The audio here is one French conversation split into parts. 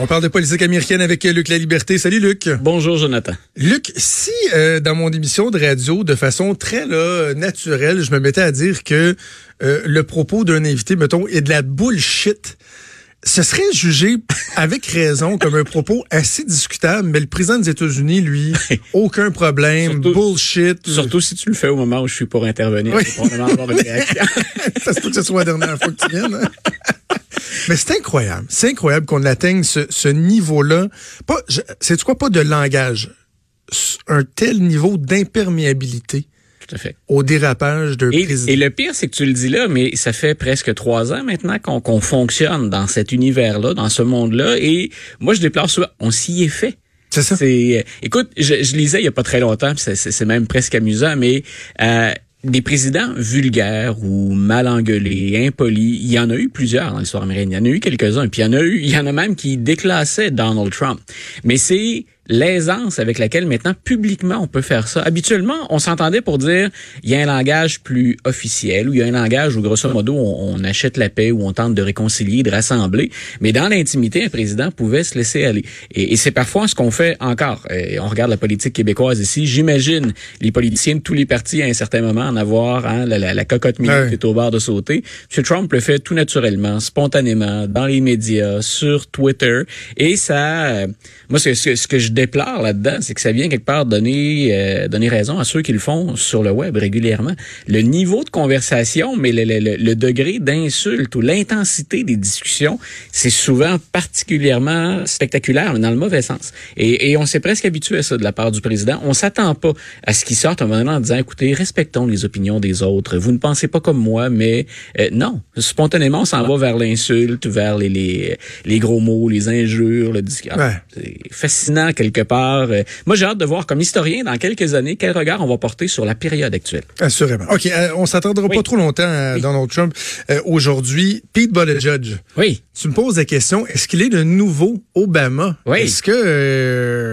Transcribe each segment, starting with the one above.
On parle de politique américaine avec Luc La Liberté. Salut Luc. Bonjour Jonathan. Luc, si euh, dans mon émission de radio, de façon très là, naturelle, je me mettais à dire que euh, le propos d'un invité, mettons, est de la bullshit, ce serait jugé avec raison comme un propos assez discutable, mais le président des États-Unis, lui, aucun problème, Surtout- bullshit. Surtout si tu le fais au moment où je suis pour intervenir. Oui. C'est probablement avoir une réaction. ça se peut que ce soit la dernière fois que tu viennes. hein? Mais c'est incroyable. C'est incroyable qu'on atteigne ce, ce niveau-là. Pas, je- c'est quoi, pas de langage. Un tel niveau d'imperméabilité Tout à fait. au dérapage d'un Et, président. et le pire, c'est que tu le dis là, mais ça fait presque trois ans maintenant qu'on qu'on fonctionne dans cet univers-là, dans ce monde-là. Et moi, je déplore souvent, on s'y est fait. C'est ça. Euh, écoute, je, je lisais il y a pas très longtemps, puis c'est- c'est c'est même presque amusant, mais euh, des présidents vulgaires ou mal engueulés, impolis, il y en a eu plusieurs dans l'histoire américaine. Il y en a eu quelques-uns, puis il y en a eu, il y en a même qui déclassaient Donald Trump. Mais c'est l'aisance avec laquelle maintenant publiquement on peut faire ça. Habituellement, on s'entendait pour dire il y a un langage plus officiel ou il y a un langage où grosso modo on, on achète la paix ou on tente de réconcilier, de rassembler. Mais dans l'intimité, un président pouvait se laisser aller. Et, et c'est parfois ce qu'on fait encore. Et on regarde la politique québécoise ici. J'imagine les politiciens de tous les partis à un certain moment en avoir hein, la, la- la cocotte minute Ouais. qui est au bord de sauter. M. Trump le fait tout naturellement, spontanément, dans les médias, sur Twitter. Et ça, euh, moi, ce, ce- ce que je déplore là-dedans, c'est que ça vient quelque part donner, euh, donner raison à ceux qui le font sur le web régulièrement. Le niveau de conversation, mais le, le- le- degré d'insulte ou l'intensité des discussions, c'est souvent particulièrement spectaculaire, mais dans le mauvais sens. Et, et on s'est presque habitué à ça de la part du président. On s'attend pas à ce qu'il sorte un moment donné en disant, écoutez, respectons les opinions des autres. Vous ne pensez pas comme moi, mais euh, non. Spontanément, on s'en va vers l'insulte, vers les, les, les gros mots, les injures, le discours. Ouais. C'est fascinant quelque part. Euh, Moi, j'ai hâte de voir comme historien dans quelques années quel regard on va porter sur la période actuelle. Assurément. OK, euh, on s'attendra pas trop longtemps à Oui. Donald Trump. Euh, Aujourd'hui, Pete Buttigieg, Oui. tu me poses la question, est-ce qu'il est le nouveau Obama? Oui. Est-ce que... Euh,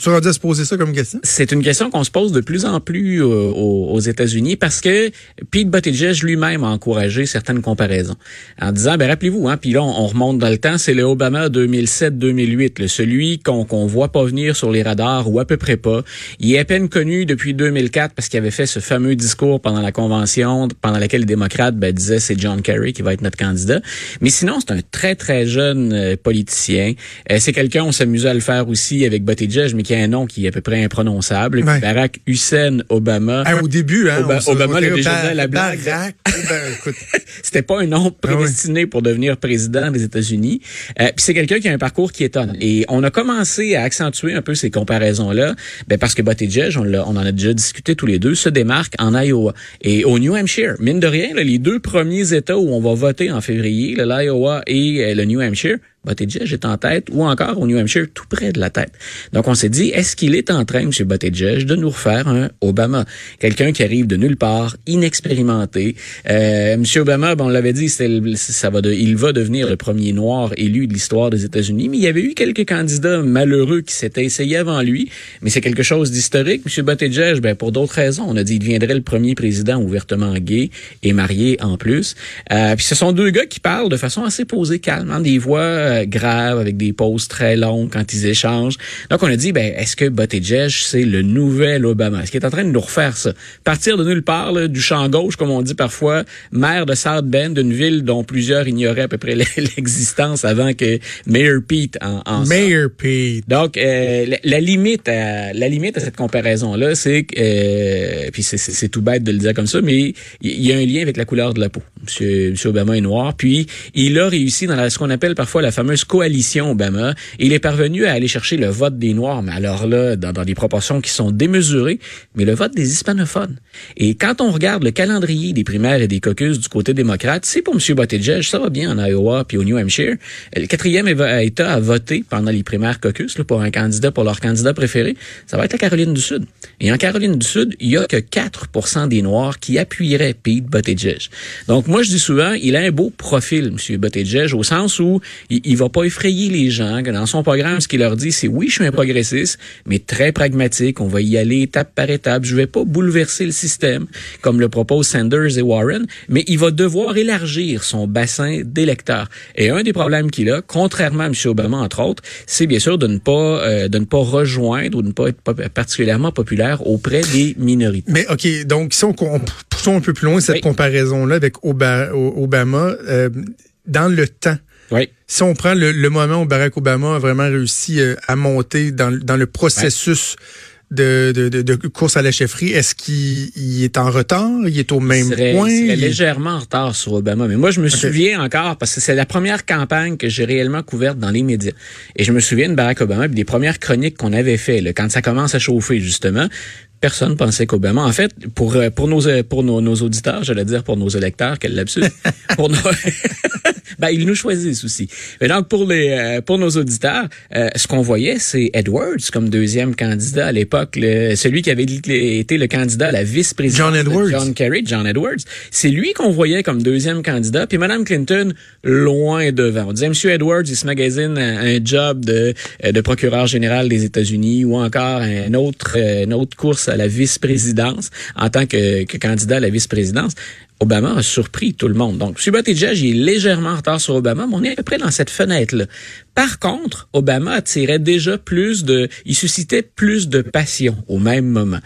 Se poser ça comme question? C'est une question qu'on se pose de plus en plus euh, aux, États-Unis parce que Pete Buttigieg lui-même a encouragé certaines comparaisons en disant, ben rappelez-vous, hein, puis là on, on remonte dans le temps, c'est le Obama 2007-2008, le celui qu'on qu'on voit pas venir sur les radars ou à peu près pas. Il est à peine connu depuis 2004 parce qu'il avait fait ce fameux discours pendant la convention, pendant laquelle les démocrates ben, disaient c'est John Kerry qui va être notre candidat. Mais sinon, c'est un très très jeune euh, politicien. Euh, c'est quelqu'un, on s'amusait à le faire aussi avec Buttigieg, qui a un nom qui est à peu près imprononçable. Ouais. Barack Hussein Obama. Ah, au début, hein, Oba- Obama l'a déjà Bar- dit à la blague. Barack, ben, écoute, C'était pas un nom prédestiné pour devenir président des États-Unis. Euh, Puis c'est quelqu'un qui a un parcours qui étonne. Et on a commencé à accentuer un peu ces comparaisons-là, ben parce que Buttigieg, on, on en a déjà discuté tous les deux, se démarque en Iowa et au New Hampshire. Mine de rien, là, les deux premiers États où on va voter en février, l'Iowa et euh, le New Hampshire, Buttigieg est en tête ou encore au New Hampshire tout près de la tête. Donc on s'est dit, est-ce qu'il est en train, M. Buttigieg, de nous refaire un Obama? Quelqu'un qui arrive de nulle part, inexpérimenté. Euh, M. Obama, bon, on l'avait dit, le- ça va de, il va devenir le premier noir élu de l'histoire des États-Unis, mais il y avait eu quelques candidats malheureux qui s'étaient essayés avant lui, mais c'est quelque chose d'historique. M. Buttigieg, ben, pour d'autres raisons, on a dit, il deviendrait le premier président ouvertement gay et marié en plus. Euh, puis ce sont deux gars qui parlent de façon assez posée, calme, hein, des voix euh, graves avec des pauses très longues quand ils échangent. Donc on a dit, ben est-ce que Buttigieg c'est le nouvel Obama? Est-ce qu'il est en train de nous refaire ça? Partir de nulle part, là, du champ gauche comme on dit parfois, maire de South Bend, d'une ville dont plusieurs ignoraient à peu près l'existence avant que Mayor Pete en, en. Mayor Pete. Donc, euh, la, la limite à la limite à cette comparaison-là, c'est que, euh, puis c'est- tout bête de le dire comme ça, mais il il y a un lien avec la couleur de la peau. Monsieur, Monsieur Obama est noir, puis il a réussi dans la, ce qu'on appelle parfois la fameuse coalition Obama. Il est parvenu à aller chercher le vote des Noirs, mais alors là, dans, des proportions qui sont démesurées, mais le vote des hispanophones. Et quand on regarde le calendrier des primaires et des caucus du côté démocrate, c'est pour M. Buttigieg, ça va bien en Iowa puis au New Hampshire. Le quatrième État à voter pendant les primaires caucus là, pour un candidat, pour leur candidat préféré, ça va être la Caroline du Sud. Et en Caroline du Sud, il y a que 4% des Noirs qui appuieraient Pete Buttigieg. Donc moi, je dis souvent, il a un beau profil, M. Buttigieg, au sens où il, il va pas effrayer les gens. Dans son programme, ce qu'il leur dit, c'est oui, je suis un progressiste, mais très pragmatique. On va y aller étape par étape. Je vais pas bouleverser le système comme le proposent Sanders et Warren, mais il va devoir élargir son bassin d'électeurs. Et un des problèmes qu'il a, contrairement à M. Obama entre autres, c'est bien sûr de ne pas euh, de ne pas rejoindre ou de ne pas être particulièrement populaire auprès des minorités. Mais ok, donc si on, poussons un peu plus loin cette comparaison là avec Obama, euh, dans le temps. Oui. Si on prend le, moment où Barack Obama a vraiment réussi euh, à monter dans, dans le processus de, de, de, course à la chefferie, est-ce qu'il est en retard? Il est au même point? Il est légèrement en retard sur Obama. Mais moi, je me souviens encore, parce que c'est la première campagne que j'ai réellement couverte dans les médias. Et je me souviens de Barack Obama et des premières chroniques qu'on avait fait, quand ça commence à chauffer, justement personne pensait qu'Obama, en fait, pour euh, pour nos euh, pour nos, nos auditeurs, j'allais dire pour nos électeurs, quel lapsus, pour nos, ben ils nous choisissent aussi. Mais donc pour les euh, pour nos auditeurs, ce qu'on voyait, c'est Edwards comme deuxième candidat à l'époque, celui qui avait été le candidat à la vice-présidence John Edwards, John Kerry, John Edwards. C'est lui qu'on voyait comme deuxième candidat, puis Madame Clinton loin devant. On disait Monsieur Edwards, il se magasine un, job de de procureur général des États-Unis ou encore un autre une autre course à la vice-présidence en tant que, que candidat à la vice-présidence. Obama a surpris tout le monde. Donc, M. Buttigieg est légèrement en retard sur Obama, mais on est à peu près dans cette fenêtre-là. Par contre, Obama attirait déjà plus de, il suscitait plus de passion au même moment.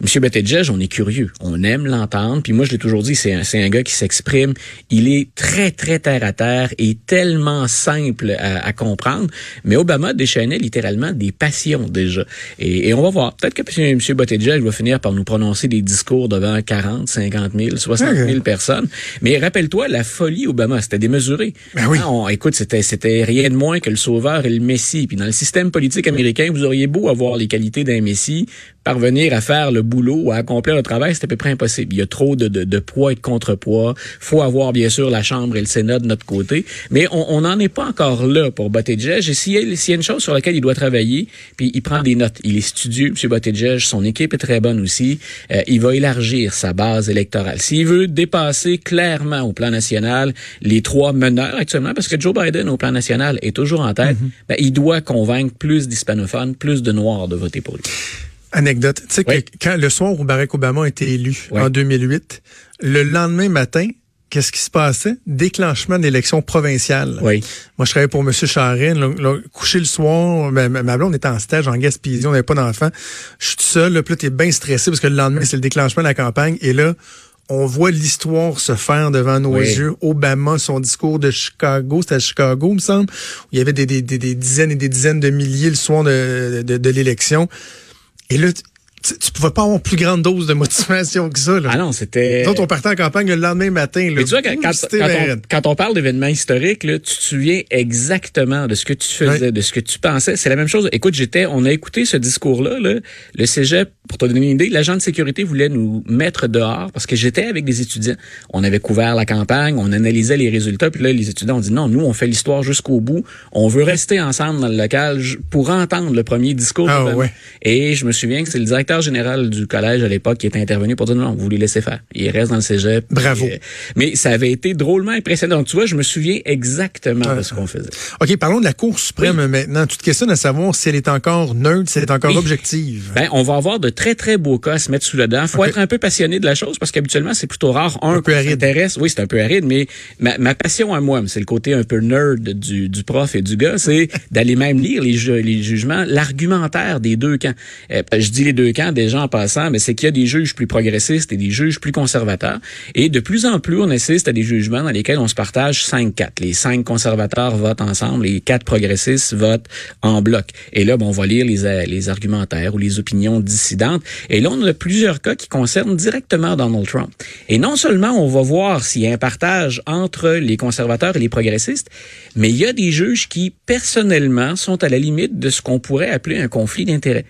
M. Buttigieg, on est curieux, on aime l'entendre, puis moi je l'ai toujours dit, c'est un, c'est un gars qui s'exprime, il est très très terre à terre et tellement simple à, à comprendre. Mais Obama déchaînait littéralement des passions déjà. Et, et on va voir. Peut-être que M. Buttigieg va finir par nous prononcer des discours devant 40, 50 000, 60 000 personnes. Mais rappelle-toi, la folie Obama, c'était démesuré. Ben oui. on, écoute, c'était, c'était rien de moins que le sauveur et le messie. Puis dans le système politique américain, vous auriez beau avoir les qualités d'un messie, parvenir à faire le boulot ou à accomplir le travail, c'est à peu près impossible. Il y a trop de, de, de poids et de contrepoids. faut avoir, bien sûr, la Chambre et le Sénat de notre côté. Mais on n'en est pas encore là pour Buttigieg. Et s'il y, y, a une chose sur laquelle il doit travailler, puis il prend des notes. Il est studieux, M. Buttigieg. Son équipe est très bonne aussi. Euh, il va élargir sa base électorale. S'il veut dépasser clairement au plan national les trois meneurs actuellement, parce que Joe Biden, au plan national, est toujours en tête, mm-hmm. ben, il doit convaincre plus d'hispanophones, plus de Noirs de voter pour lui. Anecdote. Tu sais que quand le soir où Barack Obama a été élu en 2008, le lendemain matin, qu'est-ce qui se passait? Déclenchement d'élections provinciales. Oui. Moi, je travaillais pour M. Charren. couché le soir, ben, ma blonde était en stage en Gaspésie, on n'avait pas d'enfant. Je suis tout seul, là, puis là, t'es bien stressé parce que le lendemain, c'est le déclenchement de la campagne. Et là, on voit l'histoire se faire devant nos yeux. Obama, son discours de Chicago, c'était à Chicago, il me semble, où il y avait des, des, des, dizaines et des dizaines de milliers le soir de, de, de l'élection. Et là, tu, tu pouvais pas avoir plus grande dose de motivation que ça. Là. Ah non, c'était. Nous on partait en campagne le lendemain matin. Là. Mais tu vois, quand, quand, on, parle d'événements historiques, là, tu te souviens exactement de ce que tu faisais, de ce que tu pensais. C'est la même chose. Écoute, j'étais, on a écouté ce discours-là. Là, le cégep, pour te donner une idée, l'agent de sécurité voulait nous mettre dehors parce que j'étais avec des étudiants. On avait couvert la campagne, on analysait les résultats, puis là, les étudiants ont dit non, nous, on fait l'histoire jusqu'au bout. On veut rester ensemble dans le local pour entendre le premier discours. Ah, ouais. Et je me souviens que c'est le directeur général du collège à l'époque qui était intervenu pour dire non, vous les laissez faire. Il reste dans le cégep. Bravo. Euh, mais ça avait été drôlement impressionnant. Donc, tu vois, je me souviens exactement de ce qu'on faisait. OK, parlons de la Cour suprême maintenant. Tu te questionnes à savoir si elle est encore neutre, si elle est encore objective. Ben, on va avoir de très, très beaux cas à se mettre sous le dent. faut être un peu passionné de la chose parce qu'habituellement, c'est plutôt rare. Un, un peu aride. Oui, c'est un peu aride, mais ma, ma passion à moi, c'est le côté un peu nerd du, du prof et du gars, c'est d'aller même lire les, les jugements, l'argumentaire des deux camps. Euh, je dis les deux camps des gens en passant, mais c'est qu'il y a des juges plus progressistes et des juges plus conservateurs. Et de plus en plus, on assiste à des jugements dans lesquels on se partage 5-4. Les cinq conservateurs votent ensemble, les quatre progressistes votent en bloc. Et là, bon, on va lire les, les argumentaires ou les opinions dissidentes. Et là, on a plusieurs cas qui concernent directement Donald Trump. Et non seulement on va voir s'il y a un partage entre les conservateurs et les progressistes, mais il y a des juges qui, personnellement, sont à la limite de ce qu'on pourrait appeler un conflit d'intérêts.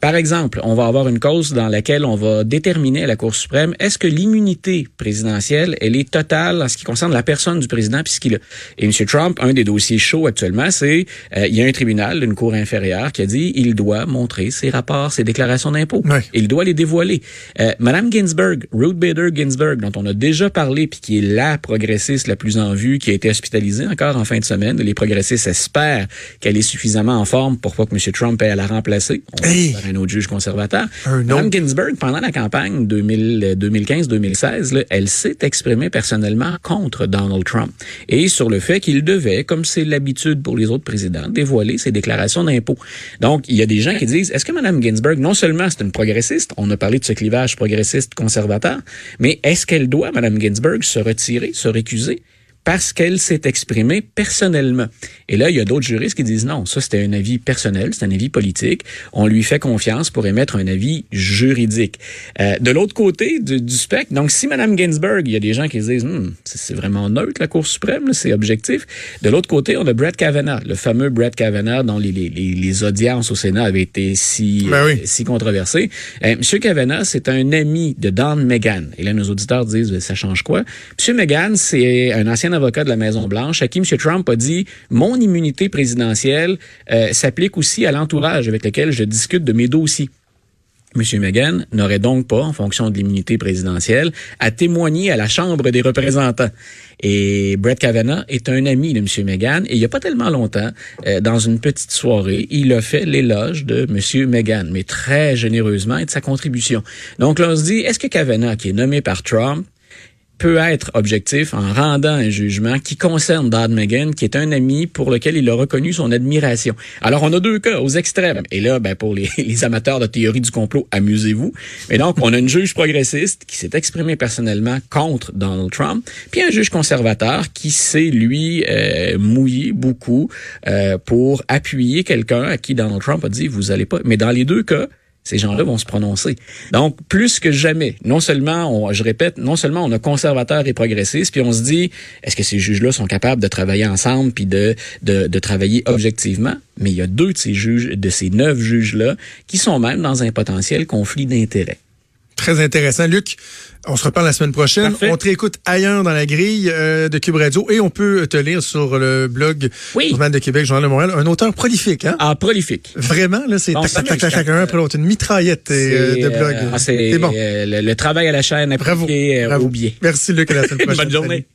Par exemple, on va avoir une cause dans laquelle on va déterminer à la Cour suprême est-ce que l'immunité présidentielle, elle est totale en ce qui concerne la personne du président puis ce qu'il a? Et M. Trump, un des dossiers chauds actuellement, c'est euh, il y a un tribunal d'une cour inférieure qui a dit il doit montrer ses rapports, ses déclarations d'impôts. Il doit les dévoiler. Euh, Madame Ginsburg, Ruth Bader Ginsburg, dont on a déjà parlé puis qui est la progressiste la plus en vue, qui a été hospitalisée encore en fin de semaine. Les progressistes espèrent qu'elle est suffisamment en forme pour pas que M. Trump ait à la remplacer. On un autre juge conservateur. Mme Ginsburg, pendant la campagne 2015-2016, elle s'est exprimée personnellement contre Donald Trump et sur le fait qu'il devait, comme c'est l'habitude pour les autres présidents, dévoiler ses déclarations d'impôts. Donc, il y a des gens qui disent, est-ce que Mme Ginsburg, non seulement c'est une progressiste, on a parlé de ce clivage progressiste-conservateur, mais est-ce qu'elle doit, Mme Ginsburg, se retirer, se récuser parce qu'elle s'est exprimée personnellement. Et là, il y a d'autres juristes qui disent non, ça c'était un avis personnel, c'est un avis politique. On lui fait confiance pour émettre un avis juridique. Euh, de l'autre côté du, du, spectre, donc si Mme Ginsburg, il y a des gens qui disent hmm, c'est vraiment neutre la Cour suprême, c'est objectif. De l'autre côté, on a Brett Kavanaugh, le fameux Brett Kavanaugh dont les, les, les audiences au Sénat avaient été si, ben oui. si controversées. Euh, Monsieur Kavanaugh, c'est un ami de Don McGahn. Et là, nos auditeurs disent ça change quoi? Monsieur McGahn, c'est un ancien avocat de la Maison-Blanche, à qui M. Trump a dit Mon immunité présidentielle euh, s'applique aussi à l'entourage avec lequel je discute de mes dossiers. M. Megan n'aurait donc pas, en fonction de l'immunité présidentielle, à témoigner à la Chambre des représentants. Et Brett Kavanaugh est un ami de M. Megan. Et il n'y a pas tellement longtemps, euh, dans une petite soirée, il a fait l'éloge de M. Megan, mais très généreusement et de sa contribution. Donc là, on se dit, est-ce que Kavanaugh, qui est nommé par Trump, peut être objectif en rendant un jugement qui concerne Dodd Megan, qui est un ami pour lequel il a reconnu son admiration. Alors, on a deux cas aux extrêmes. Et là, ben, pour les, les amateurs de théorie du complot, amusez-vous. Mais donc, on a une juge progressiste qui s'est exprimée personnellement contre Donald Trump, puis un juge conservateur qui s'est, lui, euh, mouillé beaucoup euh, pour appuyer quelqu'un à qui Donald Trump a dit, vous allez pas... Mais dans les deux cas, ces gens-là vont se prononcer. Donc, plus que jamais, non seulement, on, je répète, non seulement on a conservateurs et progressistes, puis on se dit, est-ce que ces juges-là sont capables de travailler ensemble puis de, de, de travailler objectivement? Mais il y a deux de ces juges, de ces neuf juges-là, qui sont même dans un potentiel conflit d'intérêts. Très intéressant. Luc, on se reparle la semaine prochaine. On te réécoute ailleurs dans la grille euh, de Cube Radio et on peut te lire sur le blog oui. Journal de Québec, Journal de Montréal. Un auteur prolifique, hein? Ah, prolifique. Vraiment, là, c'est tac, tac, tac, tac, un après l'autre. Une mitraillette euh, de blog. Euh, c'est bon. le, le, travail à la chaîne appliqué Bravo. Bravo. au biais. Merci, Luc. À la semaine prochaine. Bonne journée.